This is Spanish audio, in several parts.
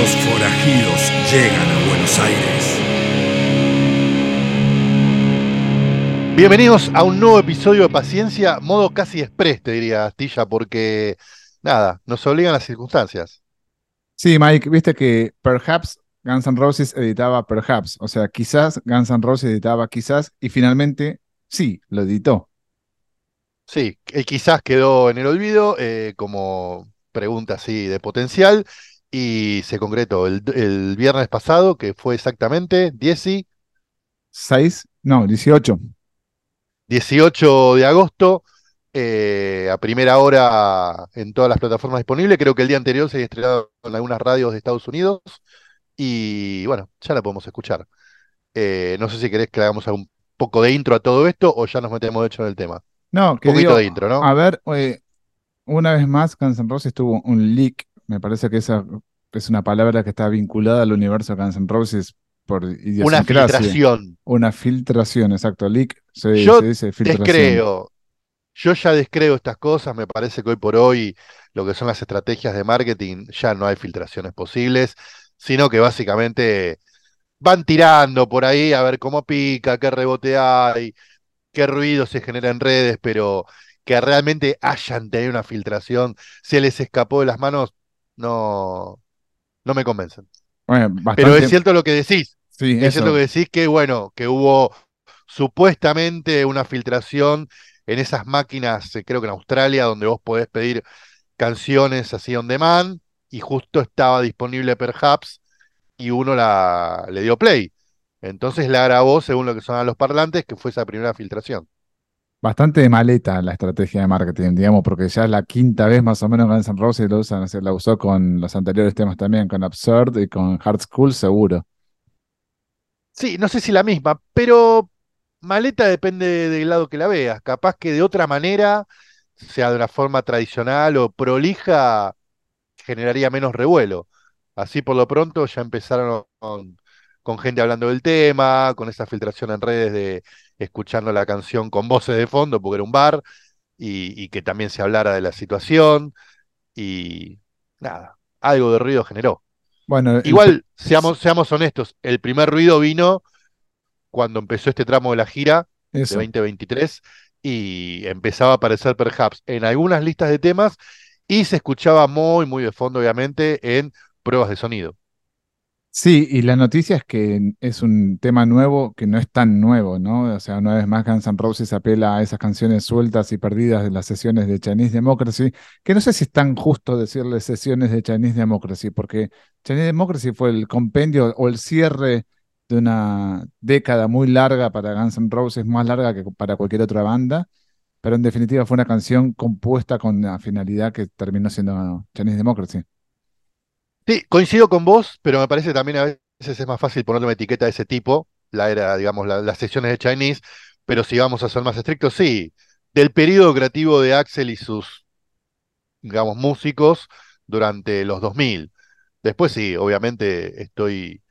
Los forajidos llegan a Buenos Aires. Bienvenidos a un nuevo episodio de Paciencia, modo casi express, te diría Astilla, porque nada, nos obligan las circunstancias. Sí, Mike, viste que Perhaps Guns N' Roses editaba Perhaps, o sea, quizás Guns N' Roses editaba quizás y finalmente sí, lo editó. Sí, el quizás quedó en el olvido eh, como pregunta así de potencial y se concretó el, el viernes pasado, que fue exactamente 10 y ¿Seis? No, 18. 18 de agosto, eh, a primera hora en todas las plataformas disponibles. Creo que el día anterior se había estrenado en algunas radios de Estados Unidos y bueno, ya la podemos escuchar. Eh, no sé si querés que le hagamos un poco de intro a todo esto o ya nos metemos de hecho en el tema. No, que poquito digo, de intro, ¿no? A ver, eh, una vez más, Guns N' Roses tuvo un leak. Me parece que esa es una palabra que está vinculada al universo Guns N' Roses por Una filtración. Una filtración, exacto. Leak se, Yo se dice filtración. Descreo. Yo ya descreo estas cosas. Me parece que hoy por hoy lo que son las estrategias de marketing ya no hay filtraciones posibles, sino que básicamente van tirando por ahí a ver cómo pica, qué rebote hay, qué ruido se genera en redes, pero que realmente hayan tenido una filtración, se les escapó de las manos, no, no me convencen. Bueno, Pero es cierto lo que decís. sí, Es eso. cierto que decís que, bueno, que hubo supuestamente una filtración en esas máquinas, eh, creo que en Australia, donde vos podés pedir canciones así on demand, y justo estaba disponible Perhaps, y uno la, le dio play. Entonces la grabó según lo que sonaban los parlantes, que fue esa primera filtración. Bastante de maleta la estrategia de marketing, digamos, porque ya es la quinta vez más o menos Guns N' Roses lo usan, o sea, la usó con los anteriores temas también, con Absurd y con Hard School, seguro. Sí, no sé si la misma, pero maleta depende del lado que la veas. Capaz que de otra manera, sea de una forma tradicional o prolija, generaría menos revuelo. Así por lo pronto ya empezaron con gente hablando del tema, con esa filtración en redes de escuchando la canción con voces de fondo, porque era un bar, y, y que también se hablara de la situación, y nada, algo de ruido generó. Bueno, el- Igual, seamos, seamos honestos, el primer ruido vino cuando empezó este tramo de la gira de eso. 2023 y empezaba a aparecer Perhaps en algunas listas de temas y se escuchaba muy, muy de fondo, obviamente, en pruebas de sonido. Sí, y la noticia es que es un tema nuevo que no es tan nuevo, ¿no? O sea, una vez más Guns N' Roses apela a esas canciones sueltas y perdidas de las sesiones de Chinese Democracy, que no sé si es tan justo decirle sesiones de Chinese Democracy, porque Chinese Democracy fue el compendio o el cierre de una década muy larga para Guns N' Roses, más larga que para cualquier otra banda, pero en definitiva fue una canción compuesta con la finalidad que terminó siendo Chinese Democracy. Sí, coincido con vos, pero me parece también a veces es más fácil ponerle una etiqueta de ese tipo, la era, digamos, la- las sesiones de Chinese, pero si vamos a ser más estrictos, sí, del periodo creativo de Axel y sus, digamos, músicos durante los 2000. Después sí, obviamente estoy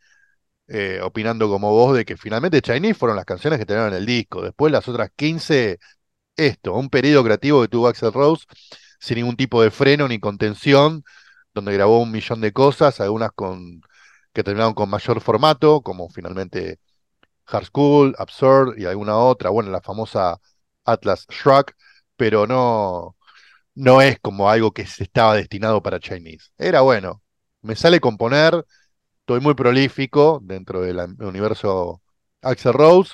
eh, opinando como vos de que finalmente Chinese fueron las canciones que tenían en el disco. Después las otras 15, esto, un periodo creativo que tuvo Axel Rose sin ningún tipo de freno ni contención, donde grabó un millón de cosas, algunas con que terminaron con mayor formato, como finalmente Hard School, Absurd y alguna otra, bueno, la famosa Atlas Shrugged, pero no, no es como algo que estaba destinado para Chinese. Era bueno, me sale componer, estoy muy prolífico dentro del universo Axel Rose,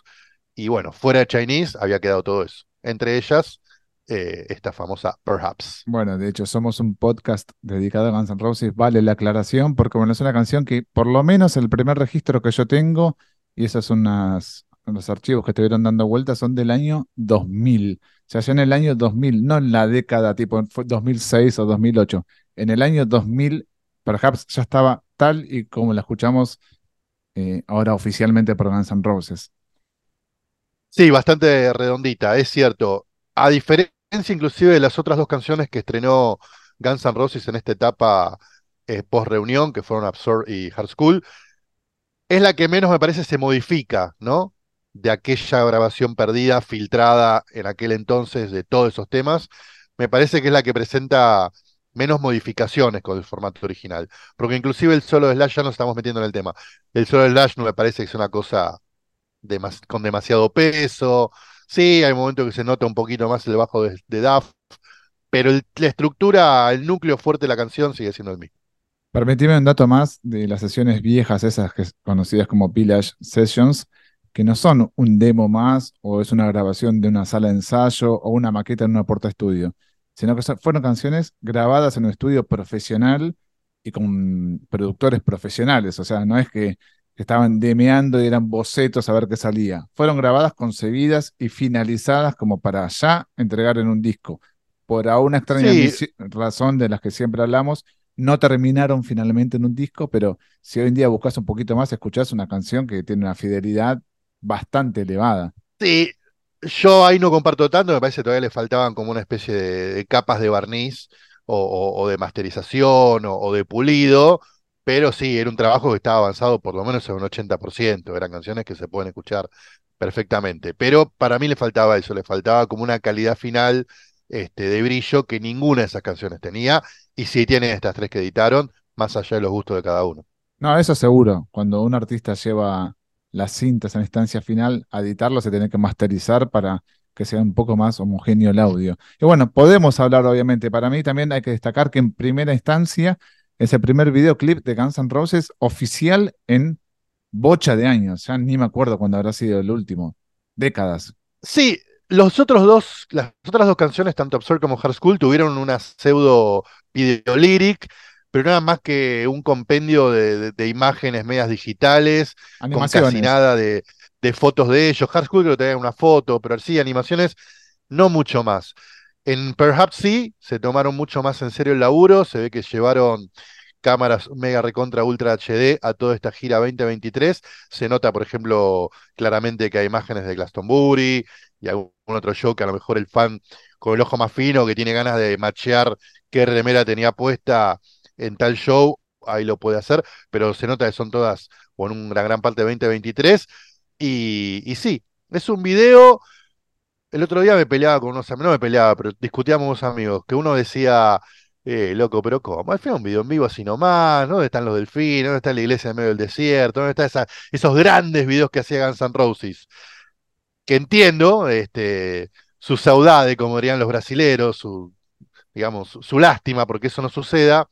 y bueno, fuera de Chinese había quedado todo eso. Entre ellas, eh, esta famosa Perhaps. Bueno, de hecho, somos un podcast dedicado a Guns N' Roses. Vale la aclaración, porque bueno, es una canción que, por lo menos, el primer registro que yo tengo, y esos son unas, los archivos que estuvieron dando vueltas, son del año 2000. O sea, ya en el año 2000, no en la década tipo fue 2006 o 2008. En el año 2000, Perhaps ya estaba tal y como la escuchamos eh, ahora oficialmente por Guns N' Roses. Sí, bastante redondita, es cierto. A diferencia inclusive de las otras dos canciones que estrenó Guns N' Roses en esta etapa eh, post-reunión, que fueron Absurd y Hard School, es la que menos me parece se modifica, ¿no? De aquella grabación perdida, filtrada en aquel entonces de todos esos temas, me parece que es la que presenta menos modificaciones con el formato original. Porque inclusive el solo de Slash ya nos estamos metiendo en el tema. El solo de Slash no me parece que es una cosa con demasiado peso. Sí, hay momentos que se nota un poquito más el bajo de, de Duff, pero la estructura, el núcleo fuerte de la canción sigue siendo el mismo. Permitime un dato más de las sesiones viejas, esas que conocidas como Village Sessions, que no son un demo más o es una grabación de una sala de ensayo o una maqueta en una puerta estudio, sino que fueron canciones grabadas en un estudio profesional y con productores profesionales. O sea, no es que estaban demeando y eran bocetos a ver qué salía. Fueron grabadas, concebidas y finalizadas como para ya entregar en un disco. Por una extraña razón de las que siempre hablamos, no terminaron finalmente en un disco, pero si hoy en día buscas un poquito más, escuchás una canción que tiene una fidelidad bastante elevada. Sí, yo ahí no comparto tanto, me parece que todavía le faltaban como una especie de, capas de barniz o, de masterización o, de pulido, pero sí, era un trabajo que estaba avanzado por lo menos en un 80%, eran canciones que se pueden escuchar perfectamente, pero para mí le faltaba eso, le faltaba como una calidad final este, de brillo que ninguna de esas canciones tenía, y sí tienen estas tres que editaron, más allá de los gustos de cada uno. No, eso seguro, cuando un artista lleva las cintas en instancia final, a editarlo se tiene que masterizar para que sea un poco más homogéneo el audio. Y bueno, podemos hablar obviamente, para mí también hay que destacar que en primera instancia es el primer videoclip de Guns N' Roses oficial en bocha de años. Ya ni me acuerdo cuándo habrá sido el último. Décadas. Sí, los otros dos, las otras dos canciones, tanto Absurd como Hard School, tuvieron una pseudo videolyric, pero nada más que un compendio de, imágenes medias digitales, con casi nada de, fotos de ellos. Hard School creo que tenía una foto, pero sí, animaciones, no mucho más. En Perhaps sí, se tomaron mucho más en serio el laburo, se ve que llevaron cámaras mega recontra ultra HD a toda esta gira 2023. Se nota, por ejemplo, claramente que hay imágenes de Glastonbury y algún otro show que a lo mejor el fan con el ojo más fino que tiene ganas de machear qué remera tenía puesta en tal show, ahí lo puede hacer, pero se nota que son todas, o en una gran parte de 2023. Y, y sí, es un video el otro día me peleaba con unos amigos, no me peleaba, pero discutíamos con unos amigos, que uno decía, eh, loco, pero ¿cómo? Al final un video en vivo así nomás, ¿dónde están los delfines? ¿Dónde está la iglesia en medio del desierto? ¿Dónde están esos grandes videos que hacía Guns N' Roses? Que entiendo, este, su saudade, como dirían los brasileros, digamos, su lástima porque eso no suceda,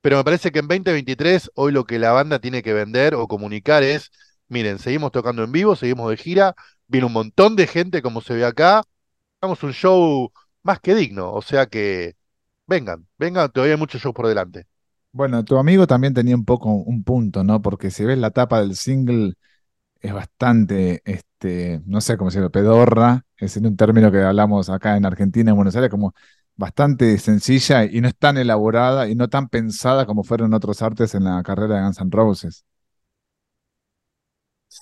pero me parece que en 2023 hoy lo que la banda tiene que vender o comunicar es, miren, seguimos tocando en vivo, seguimos de gira, viene un montón de gente como se ve acá, hagamos un show más que digno, o sea que vengan, vengan, todavía hay muchos shows por delante. Bueno, tu amigo también tenía un poco un punto, ¿no? Porque si ves la tapa del single, es bastante, este, no sé cómo se llama, pedorra, es en un término que hablamos acá en Argentina, en Buenos Aires, como bastante sencilla y no es tan elaborada y no tan pensada como fueron otros artes en la carrera de Guns N' Roses.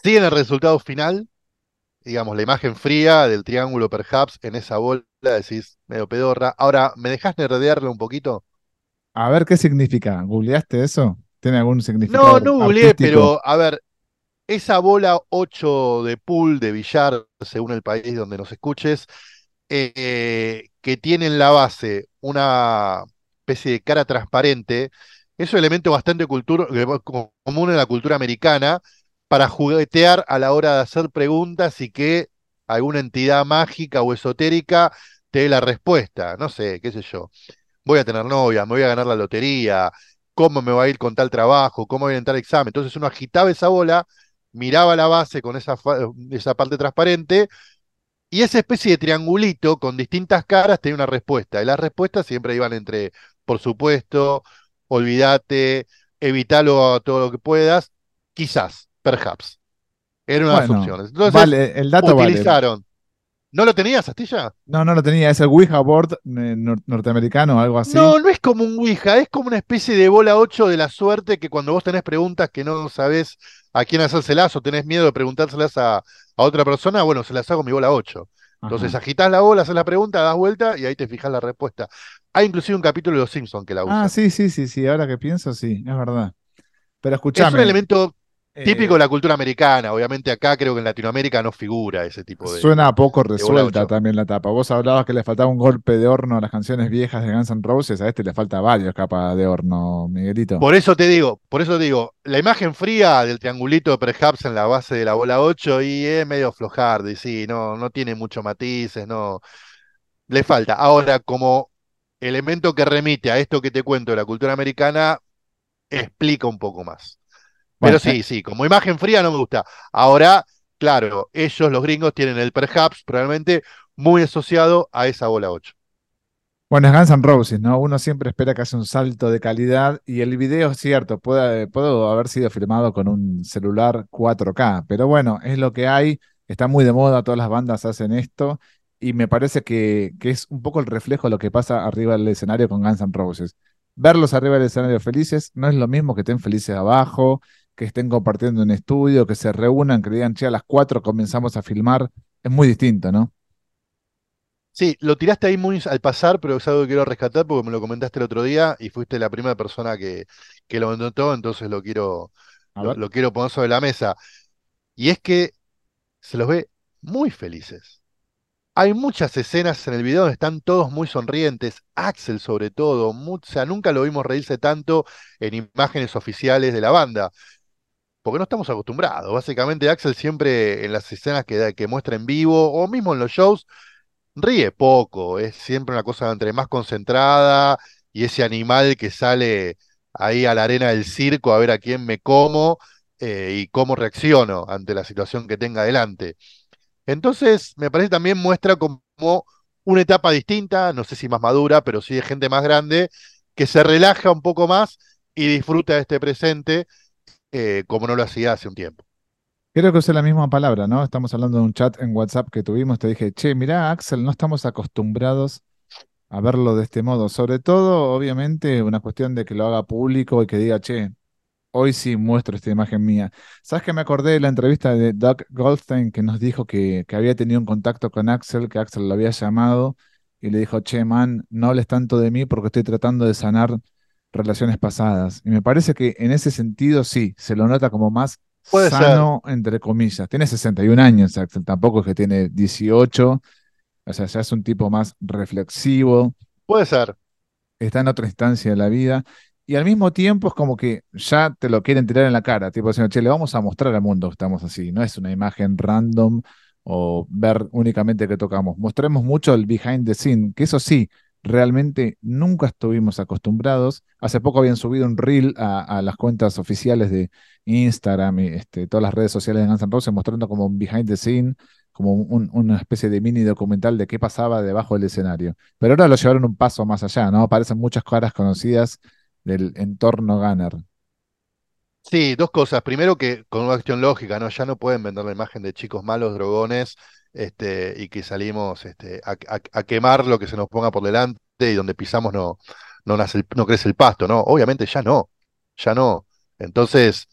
Sí, en el resultado final, digamos, la imagen fría del triángulo perhaps en esa bola, decís, medio pedorra. Ahora, ¿me dejas nerdearle un poquito? A ver qué significa. ¿Googleaste eso? ¿Tiene algún significado? No, no googleé, pero a ver, esa bola 8 de pool, de billar, según el país donde nos escuches, eh, que tiene en la base una especie de cara transparente, es un elemento bastante común en la cultura americana, para juguetear a la hora de hacer preguntas y que alguna entidad mágica o esotérica te dé la respuesta. No sé, qué sé yo. Voy a tener novia, me voy a ganar la lotería, cómo me va a ir con tal trabajo, cómo voy a entrar al examen. Entonces uno agitaba esa bola, miraba la base con esa, esa parte transparente Y esa especie de triangulito con distintas caras tenía una respuesta. Y las respuestas siempre iban entre, por supuesto, olvídate, evitalo todo lo que puedas, quizás, perhaps. Eran unas opciones. Entonces, vale, el dato utilizaron. ¿No lo tenías, Astilla? No, no lo tenía. ¿Es el Ouija board eh, norteamericano o algo así? No, no es como un Ouija, es como una especie de bola 8 de la suerte que cuando vos tenés preguntas que no sabés a quién hacérselas o tenés miedo de preguntárselas a, otra persona, bueno, se las hago mi bola 8. Entonces agitas la bola, haces la pregunta, das vuelta y ahí te fijas la respuesta. Hay inclusive un capítulo de Los Simpsons que la usa. Ah, sí, sí, sí, sí. Ahora que pienso, sí, es verdad. Pero escuchame. Es un elemento Típico de la cultura americana, obviamente acá creo que en Latinoamérica no figura ese tipo de. Suena poco resuelta también la tapa. Vos hablabas que le faltaba un golpe de horno a las canciones viejas de Guns N' Roses, a este le falta varios capas de horno, Miguelito. Por eso te digo, por eso te digo, la imagen fría del triangulito de Perhaps en la base de la bola 8 y es medio flojar, y sí, no, no tiene muchos matices, no. Le falta. Ahora, como elemento que remite a esto que te cuento de la cultura americana, explica un poco más. Pero sí, sí, como imagen fría no me gusta. Ahora, claro, ellos, los gringos, tienen el perhaps probablemente muy asociado a esa bola 8. Bueno, es Guns N' Roses, ¿no? Uno siempre espera que hace un salto de calidad y el video es cierto, puede, puede haber sido filmado con un celular 4K, pero bueno, es lo que hay, está muy de moda, todas las bandas hacen esto y me parece que, que es un poco el reflejo de lo que pasa arriba del escenario con Guns N' Roses. Verlos arriba del escenario felices no es lo mismo que estén felices abajo, que estén compartiendo un estudio, que se reúnan, que digan, che, a las cuatro comenzamos a filmar, es muy distinto, ¿no? Sí, lo tiraste ahí muy al pasar, pero es algo que quiero rescatar porque me lo comentaste el otro día y fuiste la primera persona que, que lo notó, entonces lo quiero, lo, quiero poner sobre la mesa. Y es que se los ve muy felices. Hay muchas escenas en el video donde están todos muy sonrientes, Axel sobre todo, o sea, nunca lo vimos reírse tanto en imágenes oficiales de la banda porque no estamos acostumbrados. Básicamente Axel siempre en las escenas que, que muestra en vivo o mismo en los shows ríe poco, es siempre una cosa entre más concentrada y ese animal que sale ahí a la arena del circo a ver a quién me como eh, y cómo reacciono ante la situación que tenga adelante. Entonces, me parece también muestra como una etapa distinta, no sé si más madura, pero sí de gente más grande, que se relaja un poco más y disfruta de este presente eh, como no lo hacía hace un tiempo. Creo que usé la misma palabra, ¿no? Estamos hablando de un chat en WhatsApp que tuvimos. Te dije, che, mirá, Axel, no estamos acostumbrados a verlo de este modo. Sobre todo, obviamente, una cuestión de que lo haga público y que diga, che, hoy sí muestro esta imagen mía. ¿Sabes que me acordé de la entrevista de Doug Goldstein que nos dijo que, que había tenido un contacto con Axel, que Axel lo había llamado y le dijo, che, man, no hables tanto de mí porque estoy tratando de sanar relaciones pasadas. Y me parece que en ese sentido sí, se lo nota como más sano, entre comillas. Tiene 61 años, Axel, tampoco es que tiene 18, o sea, ya es un tipo más reflexivo. Puede ser. Está en otra instancia de la vida. Y al mismo tiempo es como que ya te lo quieren tirar en la cara, tipo diciendo, che, le vamos a mostrar al mundo que estamos así. No es una imagen random o ver únicamente que tocamos. Mostremos mucho el behind the scene, que eso sí, realmente nunca estuvimos acostumbrados. Hace poco habían subido un reel a, las cuentas oficiales de Instagram y este, todas las redes sociales de Guns N' mostrando como un behind the scene, como una especie de mini documental de qué pasaba debajo del escenario. Pero ahora lo llevaron un paso más allá, ¿no? Aparecen muchas caras conocidas del entorno Gunner. Sí, dos cosas. Primero que con una cuestión lógica, ¿no? Ya no pueden vender la imagen de chicos malos, drogones, este, y que salimos este, a, quemar lo que se nos ponga por delante y donde pisamos no, no, nace no crece el pasto, ¿no? Obviamente ya no, ya no. Entonces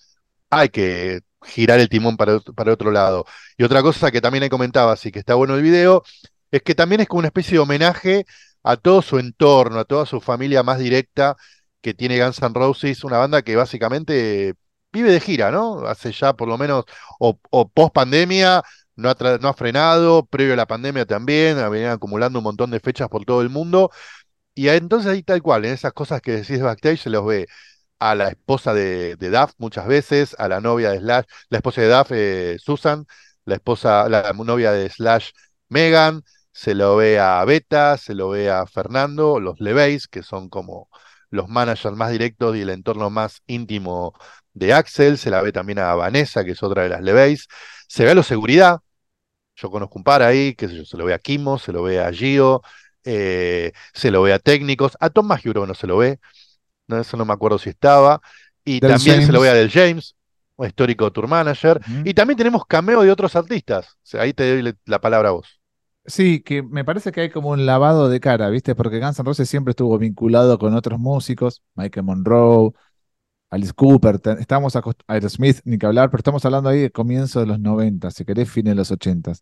hay que girar el timón para, para otro lado. Y otra cosa que también he comentado, así que está bueno el video, es que también es como una especie de homenaje a todo su entorno, a toda su familia más directa que tiene Guns N' Roses, una banda que básicamente vive de gira, ¿no? Hace ya por lo menos, o, o post pandemia, no ha, frenado, previo a la pandemia también, venían acumulando un montón de fechas por todo el mundo. Y entonces ahí tal cual, en esas cosas que decís de backstage se los ve a la esposa de, de Duff muchas veces, a la novia de Slash, la esposa de Duff, eh, Susan, la esposa, la novia de Slash, Megan, se lo ve a Beta, se lo ve a Fernando, los Leveis, que son como los managers más directos y el entorno más íntimo de Axel, se la ve también a Vanessa, que es otra de las Leveis, se ve a los seguridad, Yo conozco un par ahí, qué sé yo, se lo ve a Kimo, se lo ve a Gio, eh, se lo ve a técnicos, a Tom Maggio no se lo ve, no, eso no me acuerdo si estaba, y Del también se lo ve a. Del James, un histórico tour manager, y también tenemos cameo de otros artistas, o sea, ahí te doy la palabra a vos. Sí, que me parece que hay como un lavado de cara, ¿viste? Porque Guns N' Roses siempre estuvo vinculado con otros músicos, Michael Monroe, Alice Cooper, estamos acost- Aerosmith, ni que hablar, pero estamos hablando ahí de comienzo de los 90, si querés, fines de los 80.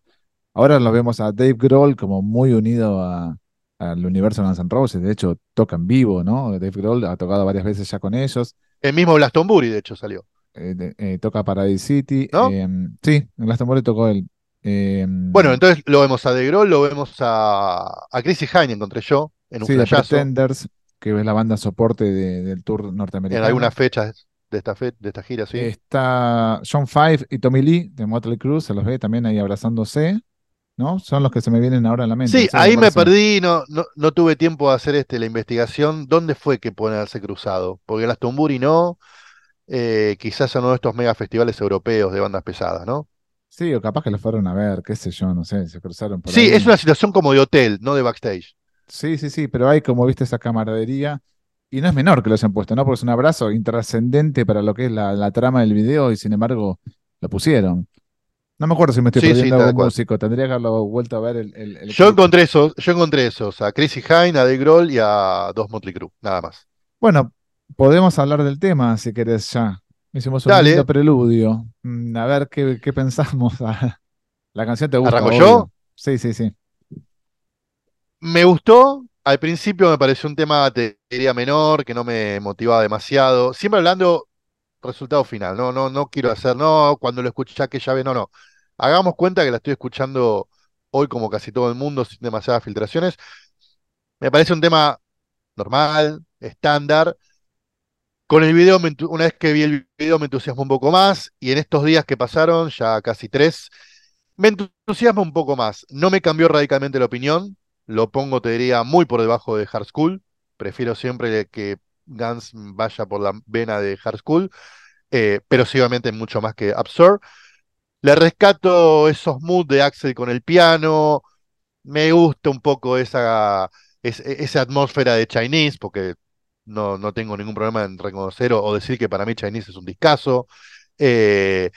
Ahora lo vemos a Dave Grohl como muy unido a- al universo Guns N' Roses, de hecho toca en vivo, ¿no? Dave Grohl ha tocado varias veces ya con ellos, El mismo Glastonbury, de hecho, salió. eh, de- eh, toca Paradise City, ¿No? em, sí, en Glastonbury tocó él. Em, Bueno, entonces lo vemos a De lo vemos a, a Chrissy Hine, encontré yo, en un sí, Pretenders, que es la banda soporte de- del tour en norteamericano. algunas fechas de esta, fe- de esta gira, sí. Está John Five y Tommy Lee de Motley Crue, se los ve también ahí abrazándose, ¿no? Son los que se me vienen ahora a la mente. Sí, ahí me perdí, no, no, no tuve tiempo de hacer este, la investigación. ¿Dónde fue que ponerse cruzado? Porque Glastonbury no, eh, quizás en uno de estos mega festivales europeos de bandas pesadas, ¿no? Sí, o capaz que los fueron a ver, qué sé yo, no sé, se cruzaron por Sí, ahí. es una situación como de hotel, no de backstage. Sí, sí, sí, pero hay como viste esa camaradería. Y no es menor que lo hayan puesto, ¿no? Porque es un abrazo intrascendente para lo que es la, la trama del video y sin embargo lo pusieron. No me acuerdo si me estoy Sí, sí, perdiendo algún cual. músico, tendría que haberlo vuelto a ver el, el- el Yo clip. encontré esos, yo encontré esos, a Chrissy Hine, a Dave Grohl y a dos Motley Crue, nada más. Bueno, podemos hablar del tema si querés ya. Hicimos un lindo preludio. Mm, A ver qué, qué pensamos. La canción te gusta, ¿Arranco yo? Sí, sí, sí. Me gustó, al principio me pareció un tema, te diría, menor, que no me motivaba demasiado. Siempre hablando resultado final, no, no, no quiero hacer, no, cuando lo escuché aquella vez, no, no. Hagamos cuenta que la estoy escuchando hoy como casi todo el mundo, sin demasiadas filtraciones. Me parece un tema normal, estándar. Con el video, una vez que vi el video me entusiasmó un poco más y en estos días que pasaron, ya casi tres, me entusiasma un poco más. No me cambió radicalmente la opinión, lo pongo, te diría, muy por debajo de Hard School. Prefiero siempre que Guns vaya por la vena de Hard School, eh, pero sí, obviamente, mucho más que Absurd. Le rescato esos moods de Axel con el piano, me gusta un poco esa, es- esa atmósfera de Chinese, porque no, no tengo ningún problema en reconocer o, decir que para mí Chinese es un discazo. Eh,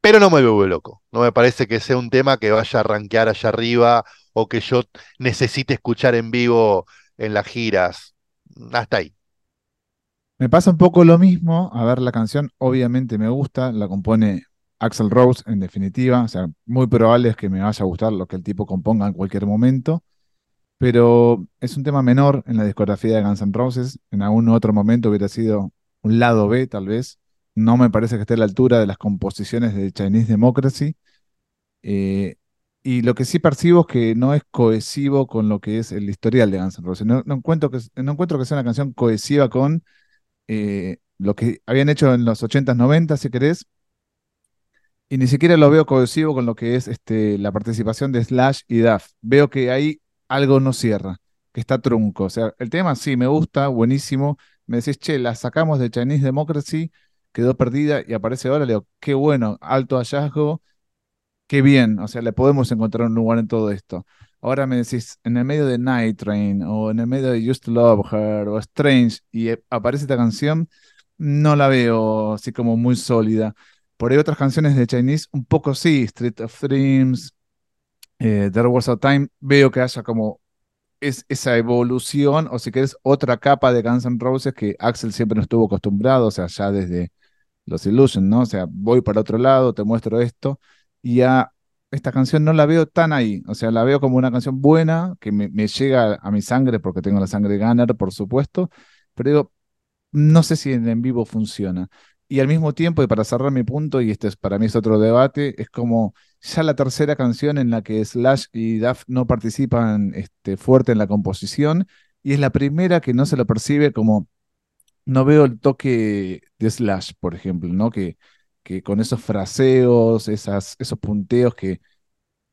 pero no me vuelve loco. No me parece que sea un tema que vaya a rankear allá arriba o que yo necesite escuchar en vivo en las giras. Hasta ahí. Me pasa un poco lo mismo. A ver, la canción obviamente me gusta, la compone Axel Rose en definitiva. O sea, muy probable es que me vaya a gustar lo que el tipo componga en cualquier momento. Pero es un tema menor en la discografía de Guns N' Roses. En algún otro momento hubiera sido un lado B, tal vez. No me parece que esté a la altura de las composiciones de Chinese Democracy. Eh, y lo que sí percibo es que no es cohesivo con lo que es el historial de Guns N' Roses. No, encuentro que, no encuentro que sea una canción cohesiva con eh, lo que habían hecho en los 80s, 90 si querés, y ni siquiera lo veo cohesivo con lo que es este, la participación de Slash y Duff. Veo que ahí algo no cierra, que está trunco. O sea, el tema sí me gusta, buenísimo. Me decís, che, la sacamos de Chinese Democracy, quedó perdida y aparece ahora. Le digo, qué bueno, alto hallazgo, qué bien. O sea, le podemos encontrar un lugar en todo esto. Ahora me decís, en el medio de Night Train o en el medio de to Love Her o Strange y eh, aparece esta canción, no la veo así como muy sólida. Por ahí otras canciones de Chinese, un poco sí, Street of Dreams, eh, There Was a Time, veo que haya como es, esa evolución, o si querés, otra capa de Guns N' Roses que Axel siempre no estuvo acostumbrado, o sea, ya desde los Illusion, ¿no? O sea, voy para otro lado, te muestro esto, y a esta canción no la veo tan ahí, o sea, la veo como una canción buena, que me, llega a mi sangre, porque tengo la sangre Gunner, por supuesto, pero no sé si en vivo funciona. Y al mismo tiempo, y para cerrar mi punto, y este es, para mí es otro debate, es como ya la tercera canción en la que Slash y Duff no participan este, fuerte en la composición, y es la primera que no se lo percibe como, no veo el toque de Slash, por ejemplo, ¿no? Que, que con esos fraseos, esas, esos punteos que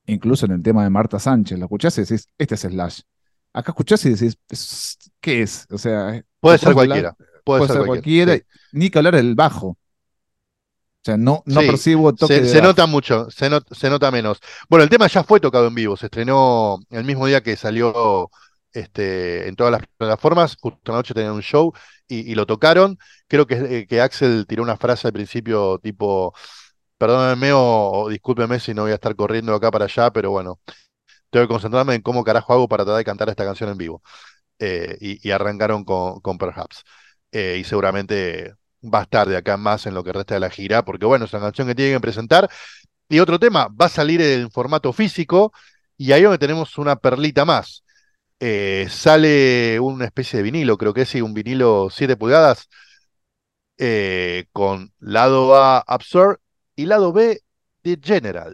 incluso en el tema de Marta Sánchez, lo escuchás y decís, este es Slash. Acá escuchás y decís, "Es- ¿qué es? O sea, Puede ¿te ser hablar? Puede, puede ser cualquiera, sí. ni que hablar del bajo. sea, no, no percibo toque se, se nota mucho, se, se, nota menos. Bueno, el tema ya fue tocado en vivo, se estrenó el mismo día que salió este, en todas las plataformas, justo anoche tenían un show y, lo tocaron. Creo que, eh, que, Axel tiró una frase al principio tipo, perdónenme o, discúlpenme si no voy a estar corriendo acá para allá, pero bueno, tengo que concentrarme en cómo carajo hago para tratar de cantar esta canción en vivo. Eh, y, arrancaron con, con Perhaps. Eh, y seguramente va a estar de acá más en lo que resta de la gira, porque bueno, es una canción que tienen que presentar. Y otro tema, va a salir en formato físico, y ahí donde tenemos una perlita más. Eh, sale una especie de vinilo, creo que es un vinilo 7 pulgadas, eh, con lado A Absurd y lado B The General.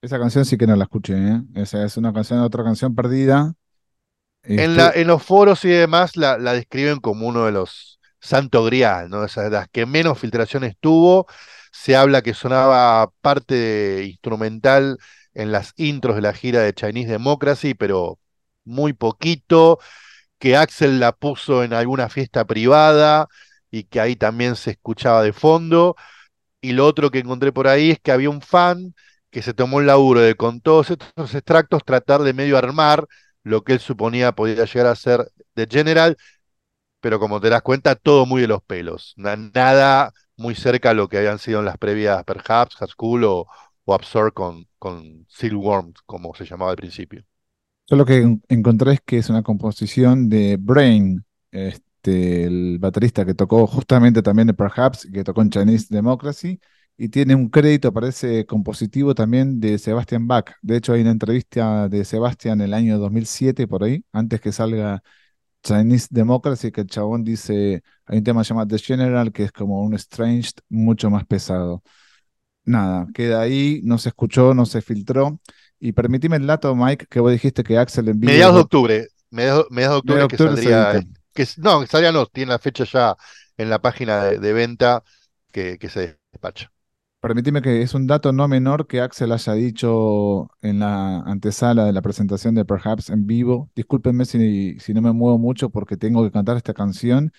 Esa canción sí que no la escuché. Esa es una canción, otra canción perdida. En, la, en los foros y demás la, la describen como uno de los santo grial, ¿no? Esas las que menos filtraciones tuvo. Se habla que sonaba parte instrumental en las intros de la gira de Chinese Democracy, pero muy poquito. Que Axel la puso en alguna fiesta privada y que ahí también se escuchaba de fondo. Y lo otro que encontré por ahí es que había un fan que se tomó el laburo de con todos estos extractos tratar de medio armar lo que él suponía podía llegar a ser de General, pero como te das cuenta, todo muy de los pelos. Nada muy cerca a lo que habían sido en las previas Perhaps, Haskell o, o Absurd con, con Silkworm, como se llamaba al principio. Yo lo que encontré es que es una composición de Brain, este, el baterista que tocó justamente también de Perhaps, que tocó en Chinese Democracy, y tiene un crédito, parece compositivo también de Sebastian Bach. De hecho, hay una entrevista de Sebastian en el año 2007, por ahí, antes que salga Chinese Democracy, que el chabón dice, hay un tema llamado The General, que es como un Strange mucho más pesado. Nada, queda ahí, no se escuchó, no se filtró. Y permitime el dato, Mike, que vos dijiste que Axel envió... Mediados de octubre, mediados, de octubre, que saldría... Que, no, que saldría no, tiene la fecha ya en la página de, venta que, que se despacha. Permitime que es un dato no menor que Axel haya dicho en la antesala de la presentación de Perhaps en vivo. Discúlpenme si, si no me muevo mucho porque tengo que cantar esta canción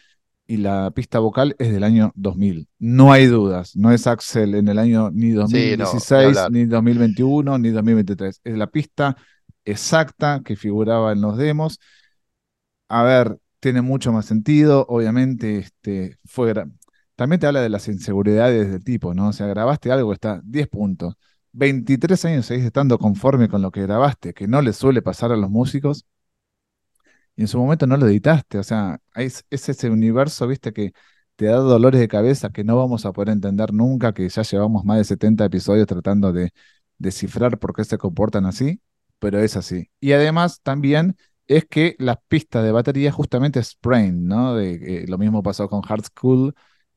y la pista vocal es del año 2000. No hay dudas, no es Axel en el año ni 2016, ni 2021, ni 2023. Es la pista exacta que figuraba en los demos. A ver, tiene mucho más sentido. Obviamente, este, fue, también te habla de las inseguridades del tipo, ¿no? O sea, grabaste algo que está 10 puntos. 23 años seguís estando conforme con lo que grabaste, que no le suele pasar a los músicos. Y en su momento no lo editaste. O sea, es, ese universo, viste, que te da dolores de cabeza que no vamos a poder entender nunca, que ya llevamos más de 70 episodios tratando de descifrar por qué se comportan así, pero es así. Y además también es que las pistas de batería justamente es Brain, ¿no? De, eh, lo mismo pasó con Hard School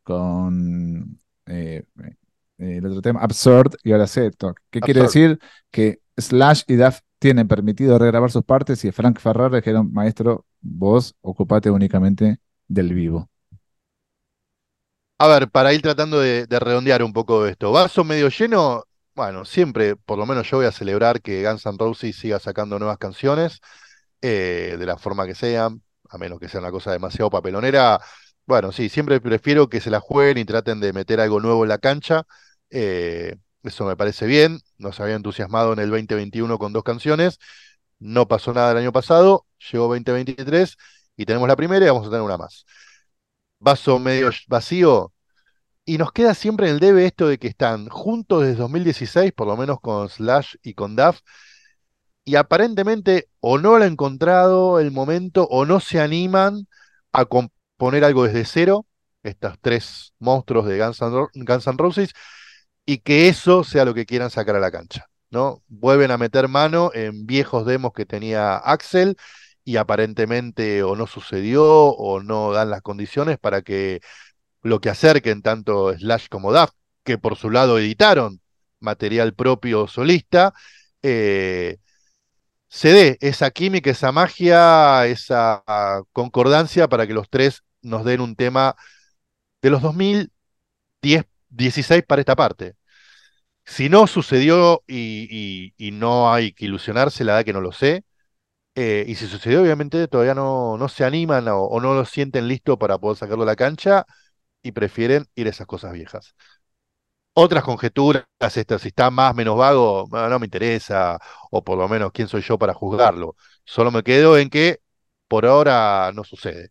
con eh, eh, el otro tema, Absurd, y ahora esto. ¿Qué quiere decir? Que Slash y Duff tienen permitido regrabar sus partes y Frank Ferrer dijeron, maestro, vos ocupate únicamente del vivo. A ver, para ir tratando de, redondear un poco esto, vaso medio lleno, bueno, siempre, por lo menos yo voy a celebrar que Guns N' Roses siga sacando nuevas canciones, eh, de la forma que sean, a menos que sea una cosa demasiado papelonera, bueno, sí, siempre prefiero que se la jueguen y traten de meter algo nuevo en la cancha. Eh, eso me parece bien. Nos había entusiasmado en el 2021 con dos canciones. No pasó nada el año pasado. Llegó 2023 y tenemos la primera y vamos a tener una más. Vaso medio vacío. Y nos queda siempre en el debe esto de que están juntos desde 2016, por lo menos con Slash y con Duff. Y aparentemente o no lo han encontrado el momento o no se animan a, poner algo desde cero, estos tres monstruos de Guns N', Roses, y que eso sea lo que quieran sacar a la cancha. ¿no? Vuelven a meter mano en viejos demos que tenía Axel y aparentemente o no sucedió o no dan las condiciones para que lo que acerquen tanto Slash como Duff, que por su lado editaron material propio solista, eh, se dé esa química, esa magia, esa concordancia para que los tres nos den un tema de los 2010, 16 para esta parte. Si no sucedió y, no hay que ilusionarse, la verdad que no lo sé. Eh, y si sucedió, obviamente todavía no, no se animan o, no lo sienten listo para poder sacarlo a la cancha y prefieren ir a esas cosas viejas. otras conjeturas, esto, si está más, menos vago, no, me interesa, o por lo menos quién soy yo para juzgarlo. Solo me quedo en que por ahora no sucede.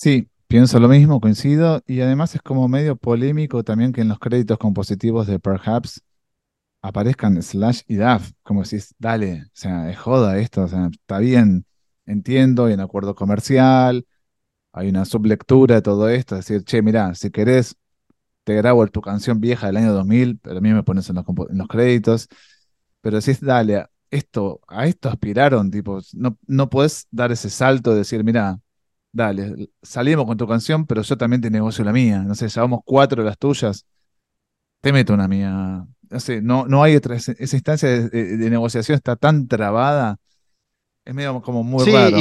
Sí, pienso lo mismo, coincido, y además es como medio polémico también que en los créditos compositivos de Perhaps aparezcan Slash y Duff, como decís, dale, o sea, es joda esto, o sea, está bien, entiendo, hay un acuerdo comercial, hay una sublectura de todo esto, es decir, che, mirá, si querés te grabo tu canción vieja del año 2000, pero a mí me pones en los, en los créditos. Pero es, dale, esto, a esto aspiraron, tipo, no, no puedes dar ese salto de decir, mira, dale, salimos con tu canción, pero yo también te negocio la mía. No sé, llevamos cuatro de las tuyas, te meto una mía. No sé, no, no hay otra, esa instancia de, negociación está tan trabada, es medio como muy raro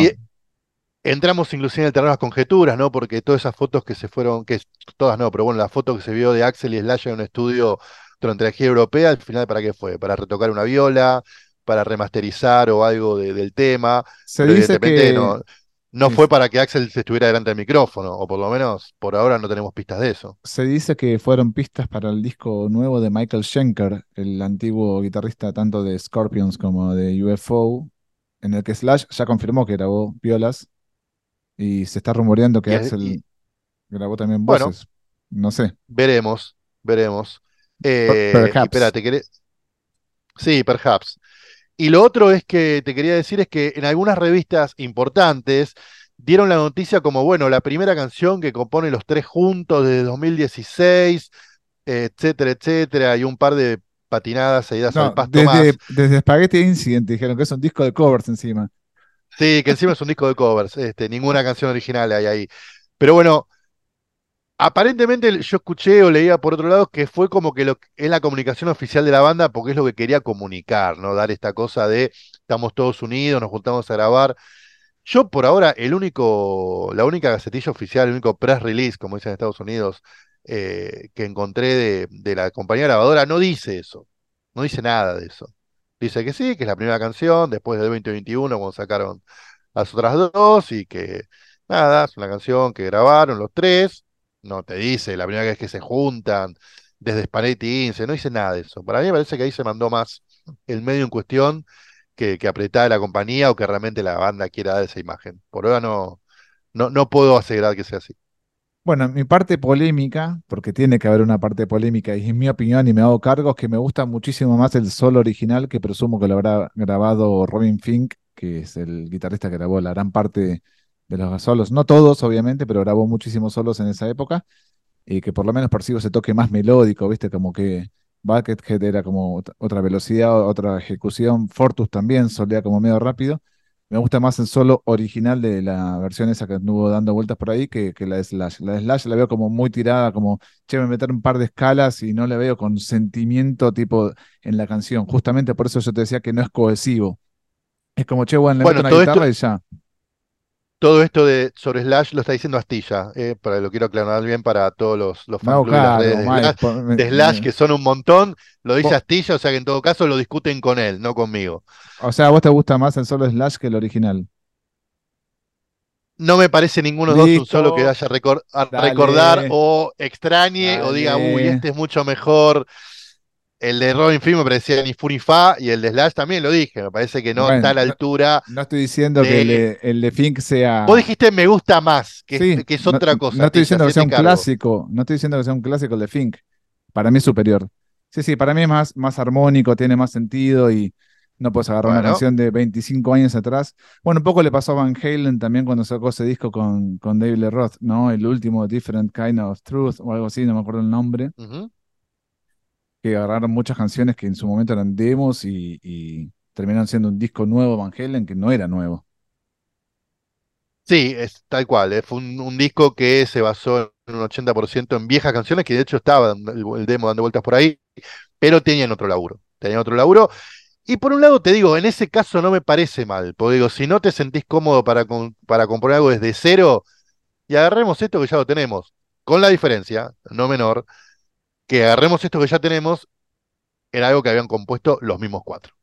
entramos inclusive en el terreno de las conjeturas, ¿no? Porque todas esas fotos que se fueron, que todas no, pero bueno, la foto que se vio de Axel y Slash en un estudio durante la gira europea, al final, ¿para qué fue? ¿Para retocar una viola? ¿Para remasterizar o algo del tema? Se dice que... no, no fue para que Axel se estuviera delante del micrófono, o por lo menos por ahora no tenemos pistas de eso. Se dice que fueron pistas para el disco nuevo de Michael Schenker, el antiguo guitarrista tanto de Scorpions como de UFO, en el que Slash ya confirmó que grabó violas y se está rumoreando que Axel grabó también voces. no sé. Veremos, veremos. Eh, espérate, ¿querés? Sí, perhaps. Y lo otro es que te quería decir es que en algunas revistas importantes dieron la noticia como, bueno, la primera canción que compone los tres juntos desde 2016, etcétera, etcétera, y un par de patinadas seguidas al pasto desde, Desde Spaghetti Incident dijeron que es un disco de covers encima. Sí, que encima es un disco de covers, este, ninguna canción original hay ahí. Pero bueno, aparentemente yo escuché o leía por otro lado que fue como que lo, es la comunicación oficial de la banda porque es lo que quería comunicar, ¿no? Dar esta cosa de estamos todos unidos, nos juntamos a grabar. Yo por ahora, el único, la única gacetilla oficial, el único press release, como dicen en Estados Unidos, eh, que encontré de, la compañía grabadora, no dice eso. No dice nada de eso. Dice que sí, que es la primera canción, después del 2021, cuando sacaron las otras dos, y que nada, es una canción que grabaron los tres. No te dice la primera vez que se juntan desde Spanetti Ince, no dice nada de eso. Para mí me parece que ahí se mandó más el medio en cuestión que, que la compañía o que realmente la banda quiera dar esa imagen. Por ahora no, no, no puedo asegurar que sea así. Bueno, mi parte polémica, porque tiene que haber una parte polémica, y en mi opinión, y me hago cargo, es que me gusta muchísimo más el solo original, que presumo que lo habrá grabado Robin Fink, que es el guitarrista que grabó la gran parte de los solos. No todos, obviamente, pero grabó muchísimos solos en esa época, y que por lo menos percibo ese toque más melódico, ¿viste? Como que Buckethead era como otra velocidad, otra ejecución, Fortus también solía como medio rápido. Me gusta más el solo original de la versión esa que anduvo dando vueltas por ahí que, la de Slash. La de Slash la veo como muy tirada, como, che, me meter un par de escalas y no le veo con sentimiento tipo en la canción. Justamente por eso yo te decía que no es cohesivo. Es como, che, bueno, le meto una guitarra y ya. Todo esto de sobre Slash lo está diciendo Astilla, eh, para lo quiero aclarar bien para todos los, los fans de, Slash, que son un montón, lo dice Astilla, o sea que en todo caso lo discuten con él, no conmigo. O sea, ¿a vos te gusta más el solo Slash que el original? No me parece ninguno de los dos un solo que vaya a, recordar o extrañe o diga, uy, este es mucho mejor. El de Robin Film me parecía ni Funifa y el de Slash también lo dije, me parece que no está a la altura. No, estoy diciendo que el de, Fink sea. Vos dijiste me gusta más, que, que es otra cosa. No estoy diciendo que sea un clásico, no estoy diciendo que sea un clásico el de Fink. Para mí es superior. Sí, sí, para mí es más, más armónico, tiene más sentido y no puedes agarrar una canción de 25 años atrás. Bueno, un poco le pasó a Van Halen también cuando sacó ese disco con, con David Lee Roth, ¿no? El último Different Kind of Truth o algo así, no me acuerdo el nombre agarraron muchas canciones que en su momento eran demos y, terminaron siendo un disco nuevo Van Halen que no era nuevo. Sí, es tal cual. Eh, fue un, disco que se basó en un 80% en viejas canciones, que de hecho estaba el, demo dando vueltas por ahí, pero tenían otro laburo. Tenían otro laburo. Y por un lado te digo, en ese caso no me parece mal, porque digo, si no te sentís cómodo para, para componer algo desde cero, y agarremos esto que ya lo tenemos, con la diferencia, no menor, que agarremos esto que ya tenemos era algo que habían compuesto los mismos cuatro.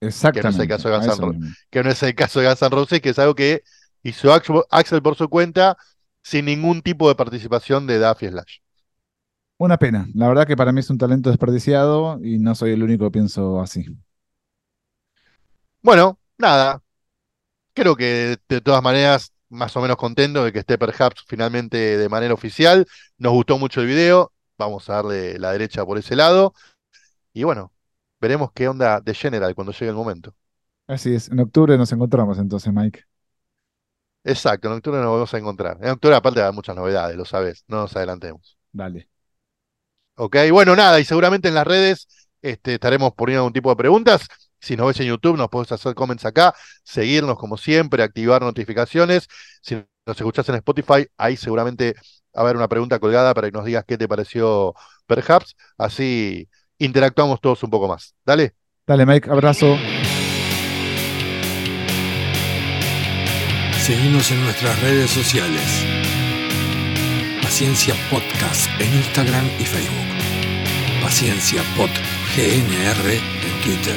Exactamente. Que no es el caso de Guns N'. Que no es el caso de Guns N' Roses, que es algo que hizo Axel por su cuenta sin ningún tipo de participación de Duffy Slash. Una pena. La verdad que para mí es un talento desperdiciado y no soy el único que pienso así. Bueno, nada. Creo que de todas maneras, más o menos contento de que esté Perhaps finalmente de manera oficial. Nos gustó mucho el video. Vamos a darle la derecha por ese lado. Y bueno, veremos qué onda de General cuando llegue el momento. Así es. En octubre nos encontramos entonces, Mike. Exacto, en octubre nos vamos a encontrar. En octubre aparte hay muchas novedades, lo sabes. No nos adelantemos. Dale. Ok, bueno, nada, y seguramente en las redes este, estaremos poniendo algún tipo de preguntas. Si nos ves en YouTube, nos puedes hacer comments acá, seguirnos como siempre, activar notificaciones. Si nos escuchás en Spotify, ahí seguramente a haber una pregunta colgada para que nos digas qué te pareció Perhaps. Así interactuamos todos un poco más. Dale. Dale, Mike, abrazo. Seguimos en nuestras redes sociales. Paciencia Podcast en Instagram y Facebook. Paciencia Pod GNR en Twitter.